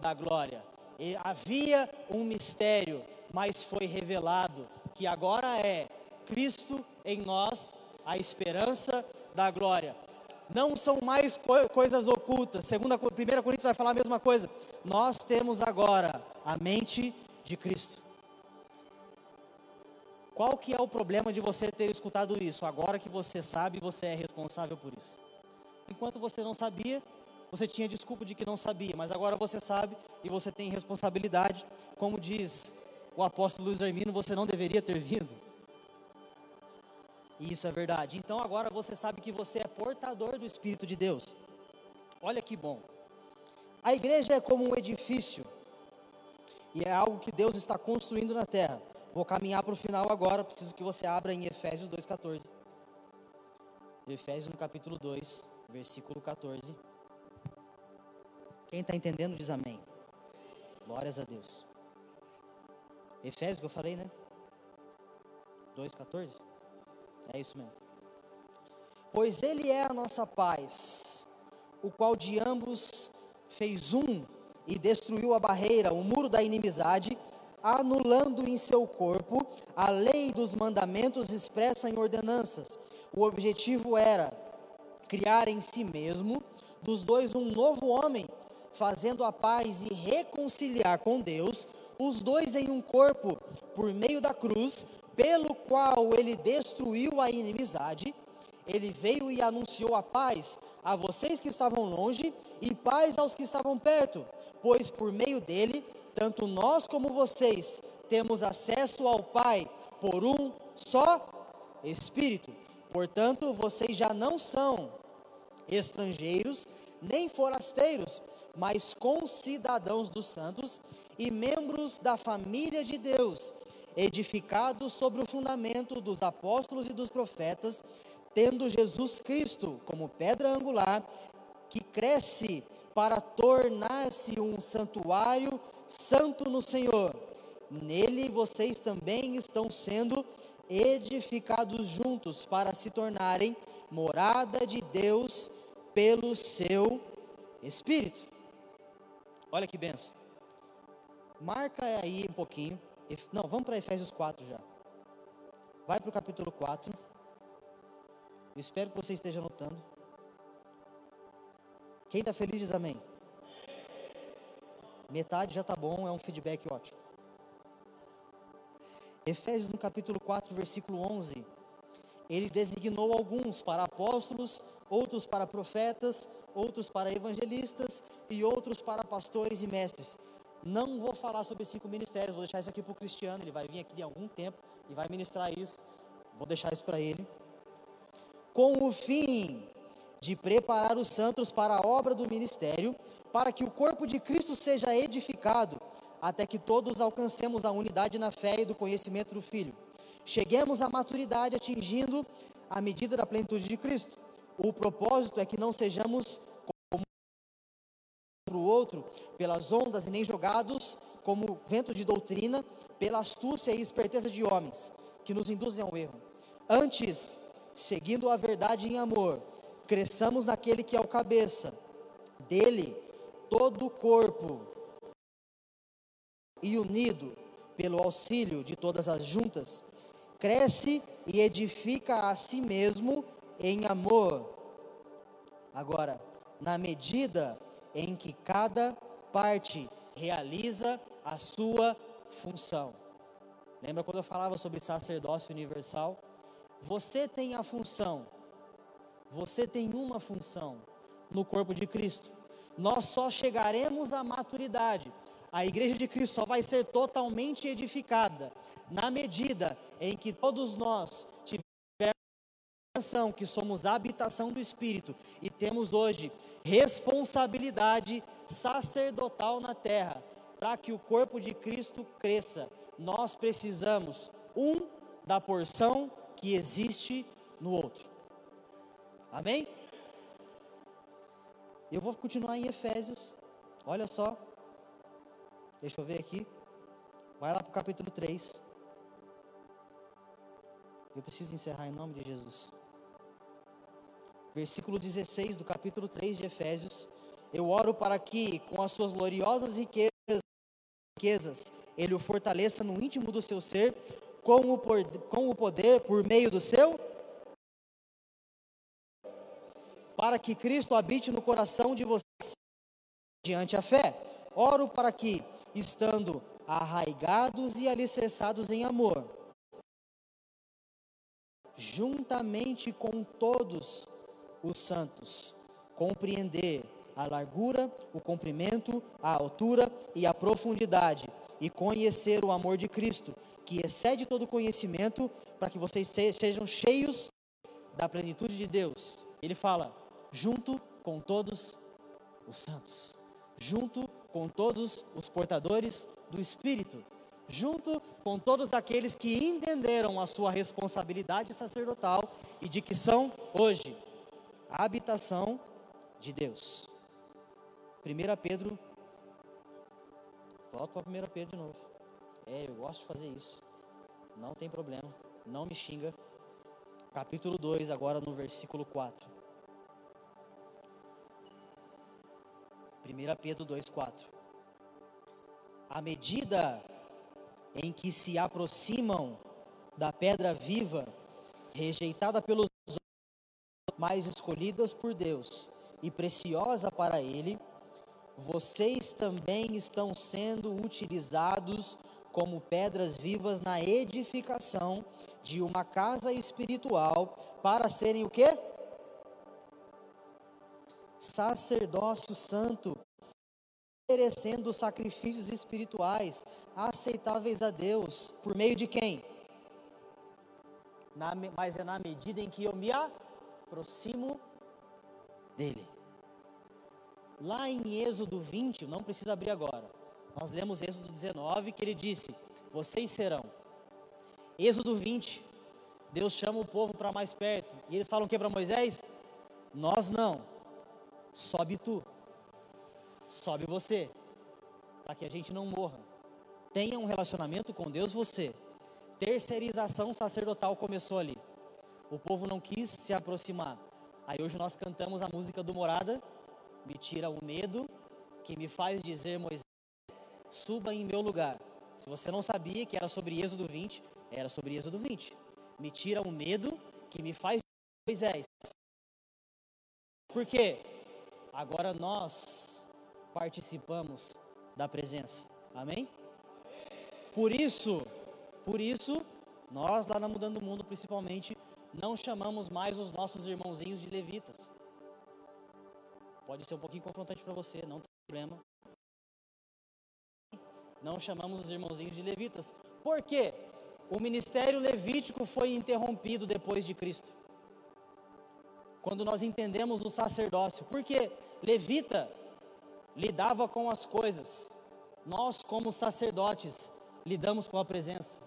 da glória. E havia um mistério, mas foi revelado que agora é Cristo em nós, a esperança da glória. Não são mais co coisas ocultas. Segunda, primeira Coríntios vai falar a mesma coisa. Nós temos agora a mente de Cristo. Qual que é o problema de você ter escutado isso? Agora que você sabe, você é responsável por isso. Enquanto você não sabia, você tinha desculpa de que não sabia, mas agora você sabe e você tem responsabilidade. Como diz o apóstolo Luiz Hermino, você não deveria ter vindo. Isso é verdade. Então agora você sabe que você é portador do Espírito de Deus. Olha que bom. A igreja é como um edifício e é algo que Deus está construindo na terra. Vou caminhar para o final agora, preciso que você abra em Efésios 2,14. Efésios no capítulo 2, versículo 14. Quem está entendendo diz amém. Glórias a Deus. Efésios que eu falei, né? 2,14? É isso mesmo. Pois Ele é a nossa paz, o qual de ambos fez um e destruiu a barreira, o muro da inimizade, anulando em seu corpo a lei dos mandamentos expressa em ordenanças. O objetivo era criar em si mesmo dos dois um novo homem, fazendo a paz e reconciliar com Deus os dois em um corpo por meio da cruz, pelo qual ele destruiu a inimizade. Ele veio e anunciou a paz a vocês que estavam longe e paz aos que estavam perto, pois por meio dele, tanto nós como vocês temos acesso ao Pai por um só Espírito. Portanto, vocês já não são estrangeiros nem forasteiros, mas concidadãos dos santos e membros da família de Deus, edificados sobre o fundamento dos apóstolos e dos profetas, tendo Jesus Cristo como pedra angular, que cresce para tornar-se um santuário santo no Senhor. Nele vocês também estão sendo edificados juntos para se tornarem morada de Deus pelo seu Espírito. Olha que benção. Marca aí um pouquinho. Não, vamos para Efésios 4 já. Vai para o capítulo 4. espero que você esteja anotando. Quem está feliz diz amém. Metade já está bom, é um feedback ótimo. Efésios no capítulo 4, versículo 11. Ele designou alguns para apóstolos, outros para profetas, outros para evangelistas e outros para pastores e mestres não vou falar sobre cinco ministérios, vou deixar isso aqui para o Cristiano, ele vai vir aqui em algum tempo e vai ministrar isso. Vou deixar isso para ele. Com o fim de preparar os santos para a obra do ministério, para que o corpo de Cristo seja edificado, até que todos alcancemos a unidade na fé e do conhecimento do Filho. Cheguemos à maturidade atingindo a medida da plenitude de Cristo. O propósito é que não sejamos o outro pelas ondas e nem jogados como vento de doutrina, pela astúcia e esperteza de homens, que nos induzem ao erro. Antes, seguindo a verdade em amor, cresçamos naquele que é o cabeça, dele todo o corpo e unido pelo auxílio de todas as juntas, cresce e edifica a si mesmo em amor. Agora, na medida em que cada parte realiza a sua função. Lembra quando eu falava sobre sacerdócio universal? Você tem a função, você tem uma função no corpo de Cristo. Nós só chegaremos à maturidade. A igreja de Cristo só vai ser totalmente edificada na medida em que todos nós que somos a habitação do Espírito e temos hoje responsabilidade sacerdotal na terra para que o corpo de Cristo cresça. Nós precisamos, um, da porção que existe no outro. Amém? Eu vou continuar em Efésios. Olha só. Deixa eu ver aqui. Vai lá para o capítulo 3. Eu preciso encerrar em nome de Jesus versículo 16 do capítulo 3 de Efésios. Eu oro para que, com as suas gloriosas riquezas, ele o fortaleça no íntimo do seu ser, com o, por, com o poder por meio do seu. Para que Cristo habite no coração de vocês diante a fé. Oro para que, estando arraigados e alicerçados em amor, juntamente com todos os santos, compreender a largura, o comprimento, a altura e a profundidade, e conhecer o amor de Cristo, que excede todo conhecimento, para que vocês sejam cheios da plenitude de Deus. Ele fala, junto com todos os santos, junto com todos os portadores do Espírito, junto com todos aqueles que entenderam a sua responsabilidade sacerdotal e de que são hoje habitação de Deus. 1 Pedro, volto para 1 Pedro de novo. É, eu gosto de fazer isso. Não tem problema, não me xinga. Capítulo 2, agora no versículo 4. 1 Pedro 2, 4. À medida em que se aproximam da pedra viva, rejeitada pelos mais escolhidas por Deus e preciosa para Ele, vocês também estão sendo utilizados como pedras vivas na edificação de uma casa espiritual para serem o quê? Sacerdócio santo, oferecendo sacrifícios espirituais aceitáveis a Deus, por meio de quem? Na, mas é na medida em que eu me aproximo dele. Lá em Êxodo 20, não precisa abrir agora. Nós lemos Êxodo 19 que ele disse: Vocês serão. Êxodo 20, Deus chama o povo para mais perto. E eles falam o que para Moisés? Nós não. Sobe tu. Sobe você. Para que a gente não morra. Tenha um relacionamento com Deus você. Terceirização sacerdotal começou ali. O povo não quis se aproximar. Aí hoje nós cantamos a música do Morada me tira o medo que me faz dizer, Moisés, suba em meu lugar. Se você não sabia que era sobre Êxodo 20, era sobre Êxodo 20. Me tira o medo que me faz dizer, Moisés. Por quê? Agora nós participamos da presença. Amém? Por isso, por isso, nós lá na Mudando o Mundo, principalmente, não chamamos mais os nossos irmãozinhos de levitas. Pode ser um pouquinho confrontante para você, não tem problema. Não chamamos os irmãozinhos de levitas. Por quê? O ministério levítico foi interrompido depois de Cristo. Quando nós entendemos o sacerdócio. Porque levita lidava com as coisas. Nós, como sacerdotes, lidamos com a presença.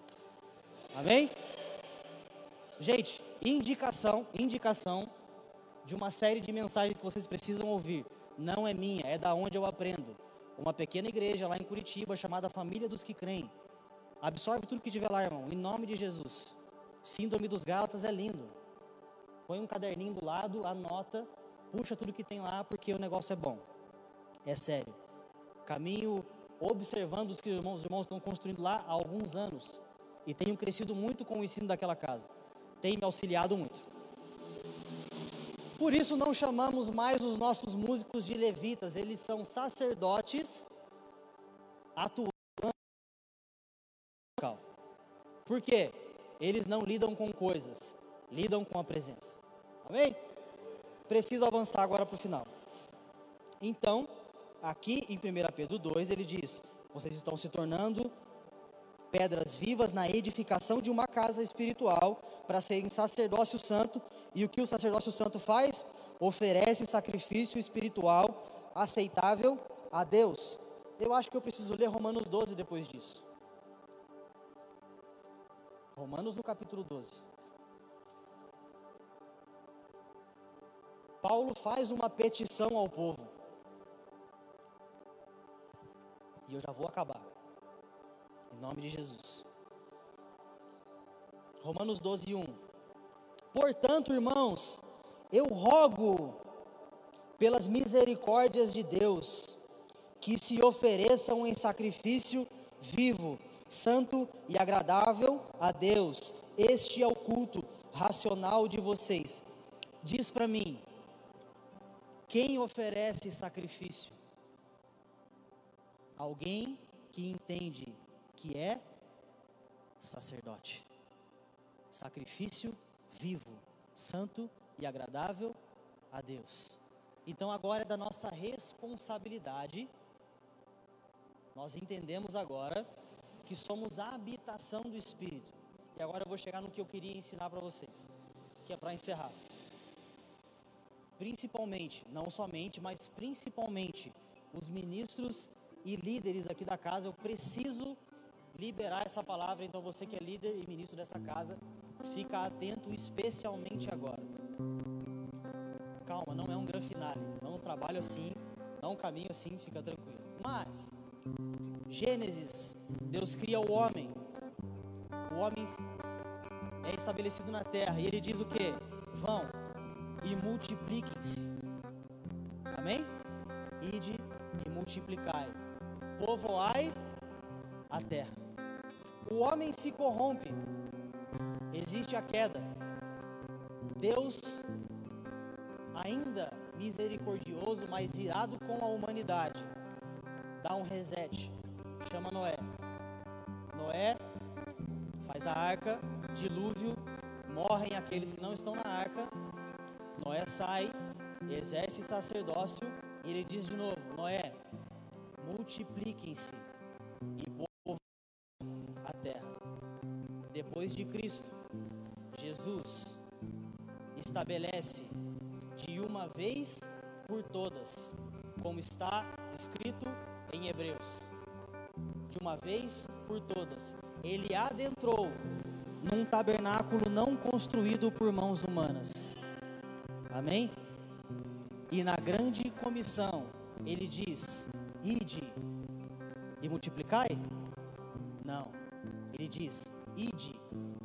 Amém? Gente, indicação, indicação de uma série de mensagens que vocês precisam ouvir. Não é minha, é da onde eu aprendo. Uma pequena igreja lá em Curitiba chamada Família dos que Creem. Absorve tudo que tiver lá, irmão, em nome de Jesus. Síndrome dos Gálatas é lindo. Põe um caderninho do lado, anota, puxa tudo que tem lá, porque o negócio é bom. É sério. Caminho observando os que os irmãos, os irmãos estão construindo lá há alguns anos. E tenho crescido muito com o ensino daquela casa. Tem me auxiliado muito. Por isso não chamamos mais os nossos músicos de levitas, eles são sacerdotes atuando. Por quê? Eles não lidam com coisas, lidam com a presença. Amém? Preciso avançar agora para o final. Então, aqui em 1 Pedro 2, ele diz: Vocês estão se tornando pedras vivas na edificação de uma casa espiritual para serem sacerdócio santo. E o que o sacerdócio santo faz? Oferece sacrifício espiritual aceitável a Deus. Eu acho que eu preciso ler Romanos 12 depois disso. Romanos no capítulo 12. Paulo faz uma petição ao povo. E eu já vou acabar. Nome de Jesus. Romanos 12, 1. Portanto, irmãos, eu rogo pelas misericórdias de Deus que se ofereçam em sacrifício vivo, santo e agradável a Deus. Este é o culto racional de vocês. Diz para mim, quem oferece sacrifício? Alguém que entende que é sacerdote. Sacrifício vivo, santo e agradável a Deus. Então agora é da nossa responsabilidade. Nós entendemos agora que somos a habitação do Espírito. E agora eu vou chegar no que eu queria ensinar para vocês, que é para encerrar. Principalmente, não somente, mas principalmente os ministros e líderes aqui da casa, eu preciso liberar essa palavra. Então, você que é líder e ministro dessa casa, fica atento especialmente agora. Calma, não é um gran finale, não é trabalho assim, não é caminho assim, fica tranquilo. Mas, Gênesis, Deus cria o homem. O homem é estabelecido na terra. E ele diz o que? Vão e multipliquem-se. Amém? Ide e multiplicai. Povoai a terra. O homem se corrompe. Existe a queda. Deus, ainda misericordioso, mas irado com a humanidade, dá um reset. Chama Noé. Noé faz a arca, dilúvio, morrem aqueles que não estão na arca. Noé sai, exerce sacerdócio e ele diz de novo: Noé, multipliquem-se Cristo, Jesus estabelece de uma vez por todas, como está escrito em Hebreus. De uma vez por todas, ele adentrou num tabernáculo não construído por mãos humanas. Amém? E na grande comissão, ele diz: Ide e multiplicai? Não. Ele diz: Ide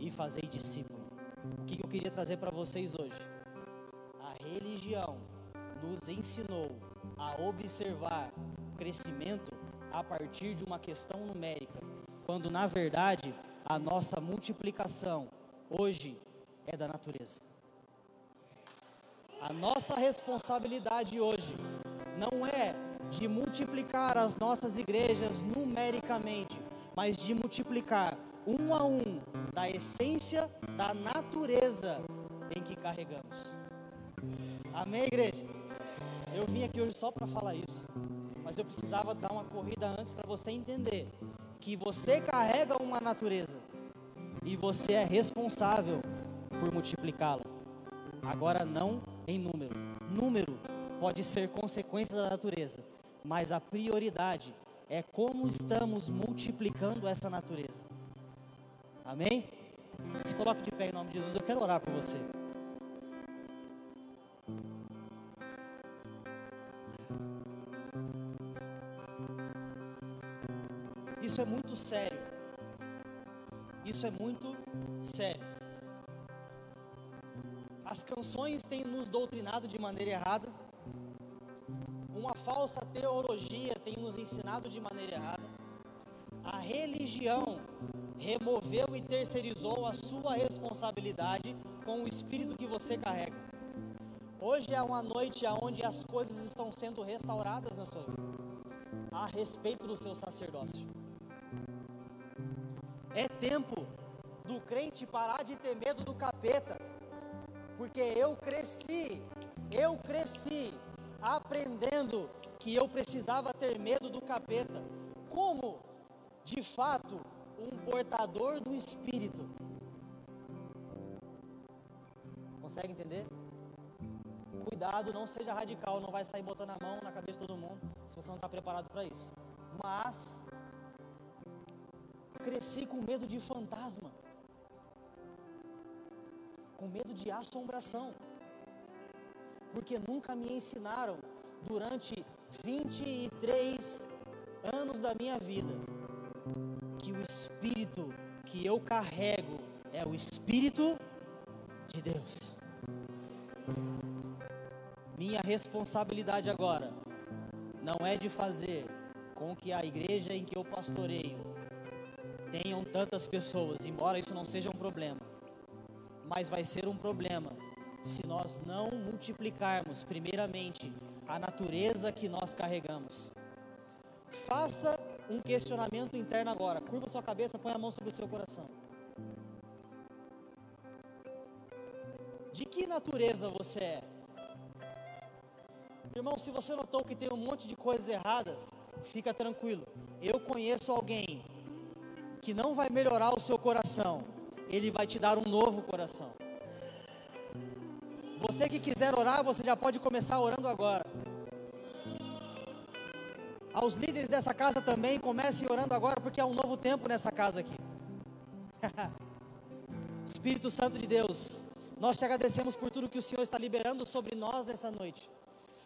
e fazei discípulo. O que eu queria trazer para vocês hoje? A religião nos ensinou a observar o crescimento a partir de uma questão numérica, quando na verdade a nossa multiplicação hoje é da natureza. A nossa responsabilidade hoje não é de multiplicar as nossas igrejas numericamente, mas de multiplicar um a um da essência da natureza em que carregamos. Amém, igreja? Eu vim aqui hoje só para falar isso, mas eu precisava dar uma corrida antes para você entender que você carrega uma natureza e você é responsável por multiplicá-la. Agora não em número. Número pode ser consequência da natureza, mas a prioridade é como estamos multiplicando essa natureza. Amém? Se coloque de pé em nome de Jesus. Eu quero orar por você. Isso é muito sério. Isso é muito sério. As canções têm nos doutrinado de maneira errada. Uma falsa teologia tem nos ensinado de maneira errada. A religião removeu e terceirizou a sua responsabilidade com o espírito que você carrega. Hoje é uma noite onde as coisas estão sendo restauradas na sua vida, a respeito do seu sacerdócio. É tempo do crente parar de ter medo do capeta, porque eu cresci, eu cresci aprendendo que eu precisava ter medo do capeta. Como, de fato, um portador do Espírito. Consegue entender? Cuidado, não seja radical, não vai sair botando a mão na cabeça de todo mundo se você não está preparado para isso. Mas cresci com medo de fantasma, com medo de assombração, porque nunca me ensinaram durante 23 anos da minha vida espírito que eu carrego é o espírito de Deus. Minha responsabilidade agora não é de fazer com que a igreja em que eu pastoreio tenham tantas pessoas, embora isso não seja um problema, mas vai ser um problema se nós não multiplicarmos, primeiramente, a natureza que nós carregamos. Faça um questionamento interno agora. Curva sua cabeça, põe a mão sobre o seu coração. De que natureza você é? Irmão, se você notou que tem um monte de coisas erradas, fica tranquilo. Eu conheço alguém que não vai melhorar o seu coração, ele vai te dar um novo coração. Você que quiser orar, você já pode começar orando agora. Aos líderes dessa casa também, comecem orando agora, porque há um novo tempo nessa casa aqui. Espírito Santo de Deus, nós te agradecemos por tudo que o Senhor está liberando sobre nós nessa noite.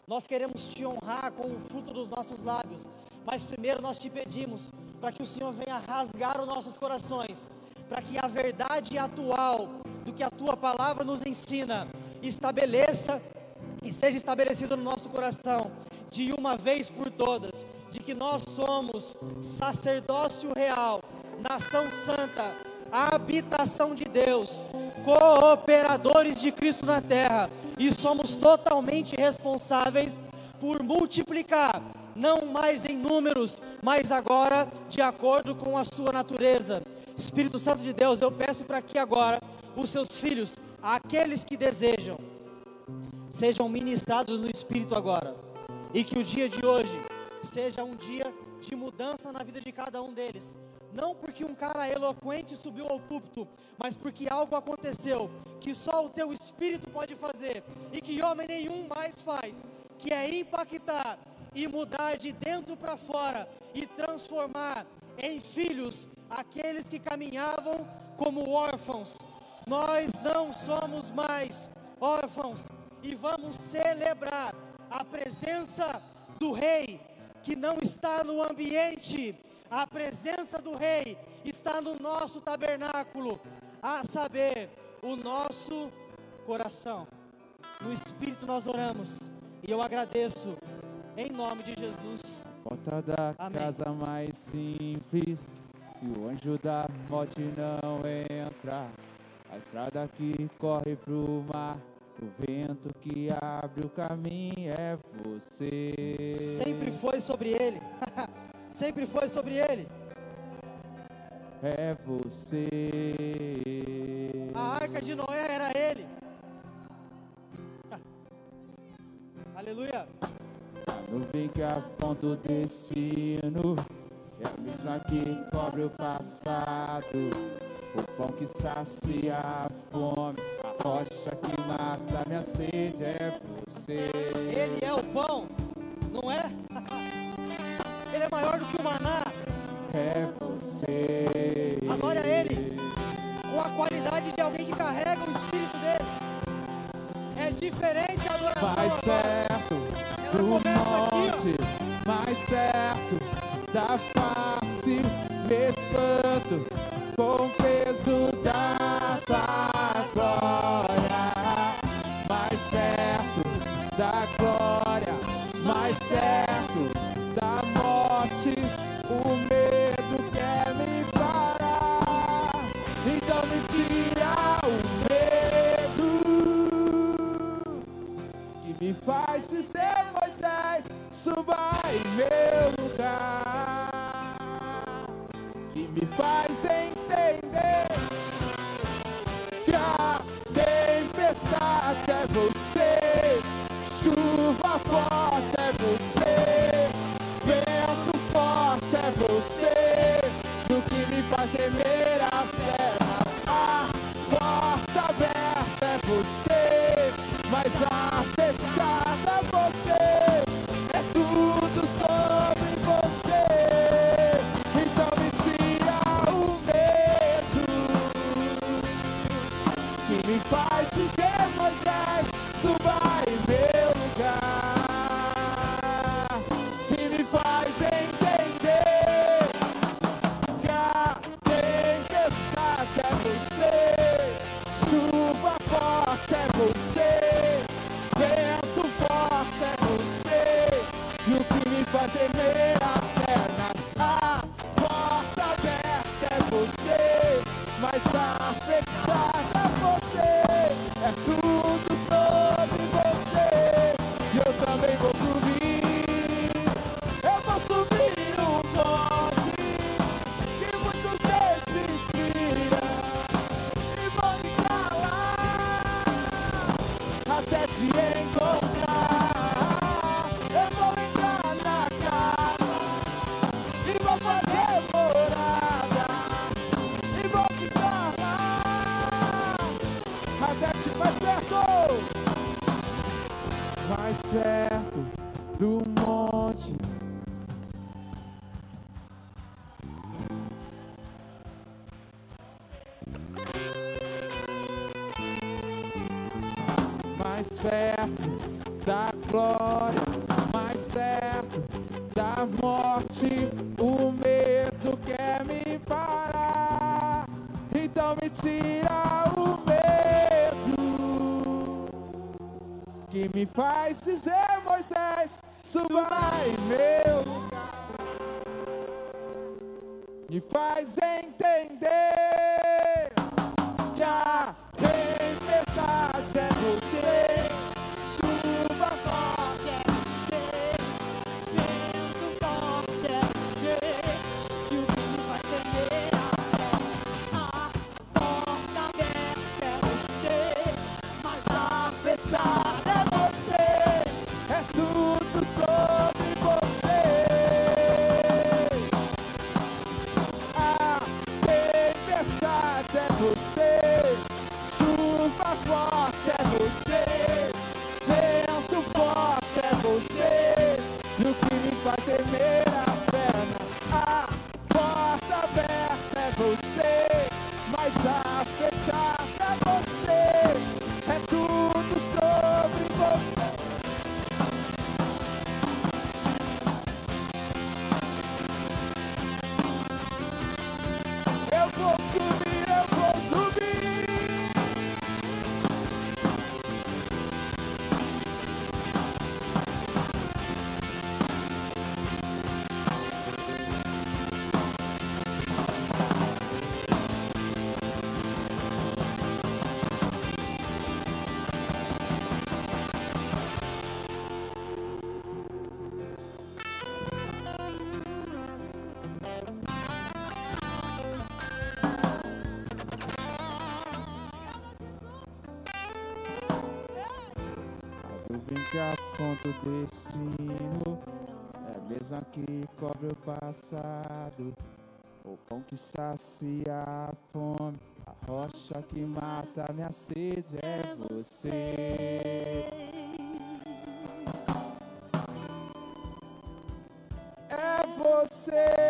Nós queremos te honrar com o fruto dos nossos lábios, mas primeiro nós te pedimos para que o Senhor venha rasgar os nossos corações, para que a verdade atual do que a tua palavra nos ensina estabeleça e seja estabelecida no nosso coração de uma vez por todas, que nós somos sacerdócio real, nação santa, habitação de Deus, cooperadores de Cristo na terra, e somos totalmente responsáveis por multiplicar, não mais em números, mas agora de acordo com a sua natureza. Espírito Santo de Deus, eu peço para que agora os seus filhos, aqueles que desejam, sejam ministrados no Espírito agora, e que o dia de hoje seja um dia de mudança na vida de cada um deles. Não porque um cara eloquente subiu ao púlpito, mas porque algo aconteceu que só o teu espírito pode fazer e que homem nenhum mais faz, que é impactar e mudar de dentro para fora e transformar em filhos aqueles que caminhavam como órfãos. Nós não somos mais órfãos e vamos celebrar a presença do Rei que não está no ambiente, a presença do Rei está no nosso tabernáculo, a saber, o nosso coração. No Espírito nós oramos e eu agradeço em nome de Jesus. Porta da Amém. casa mais simples, que o anjo da morte não entra. A estrada que corre pro mar o vento que abre o caminho é você. Sempre foi sobre ele. Sempre foi sobre ele. É você. A arca de Noé era ele. Aleluia. A nuvem que aponta o destino. É a mesma que cobre o passado. O pão que sacia a fome rocha que mata minha sede é você. Ele é o pão, não é? Ele é maior do que o maná. É você. Adore a Ele com a qualidade de alguém que carrega o Espírito dele. É diferente a adoração. Mais certo do monte, aqui, mais certo da face, me espanto com da glória, que aponta o destino é a mesma que cobre o passado. O pão que sacia a fome, a rocha que mata a minha sede é você. É você.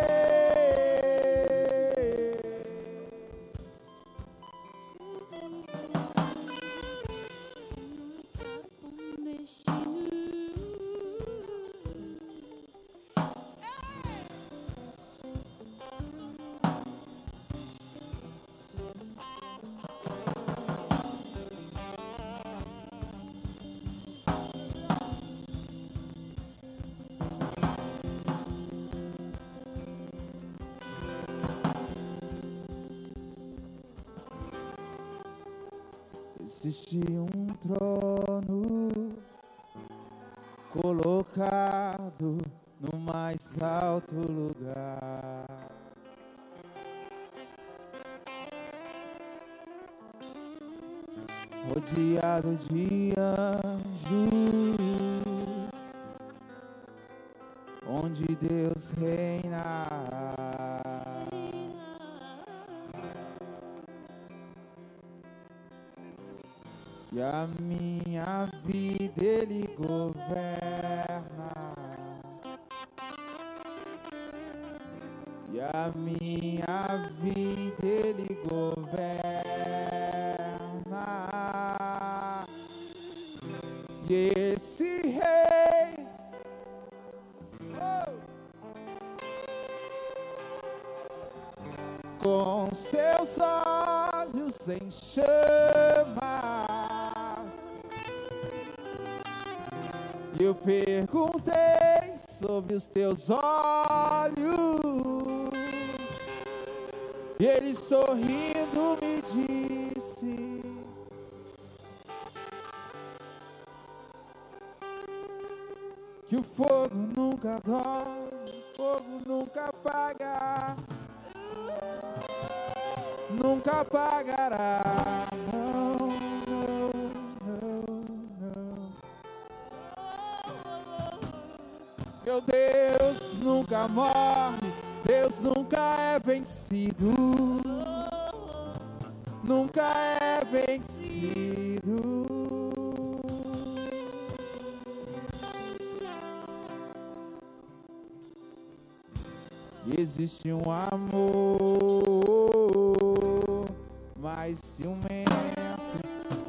Existe um trono colocado no mais alto lugar. Rodeado de anjos, onde Deus reina. E a minha vida ele governa. E a minha vida ele governa. E esse rei. oh, com os teus olhos em Eu perguntei sobre os teus olhos, e ele sorrindo Existe um amor mais ciumento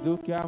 do que a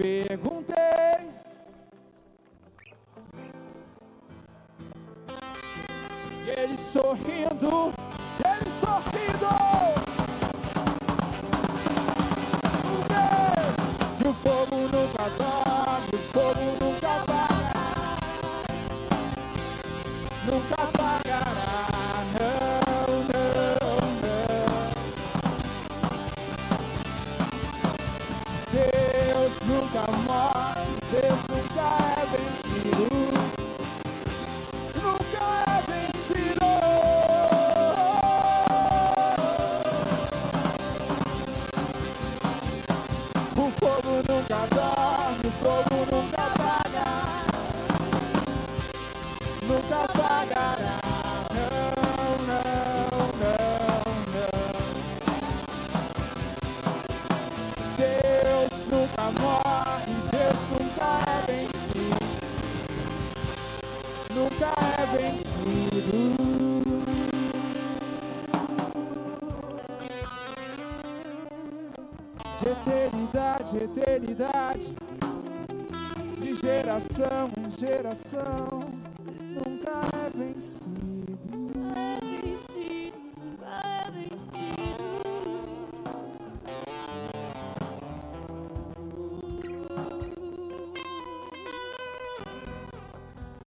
E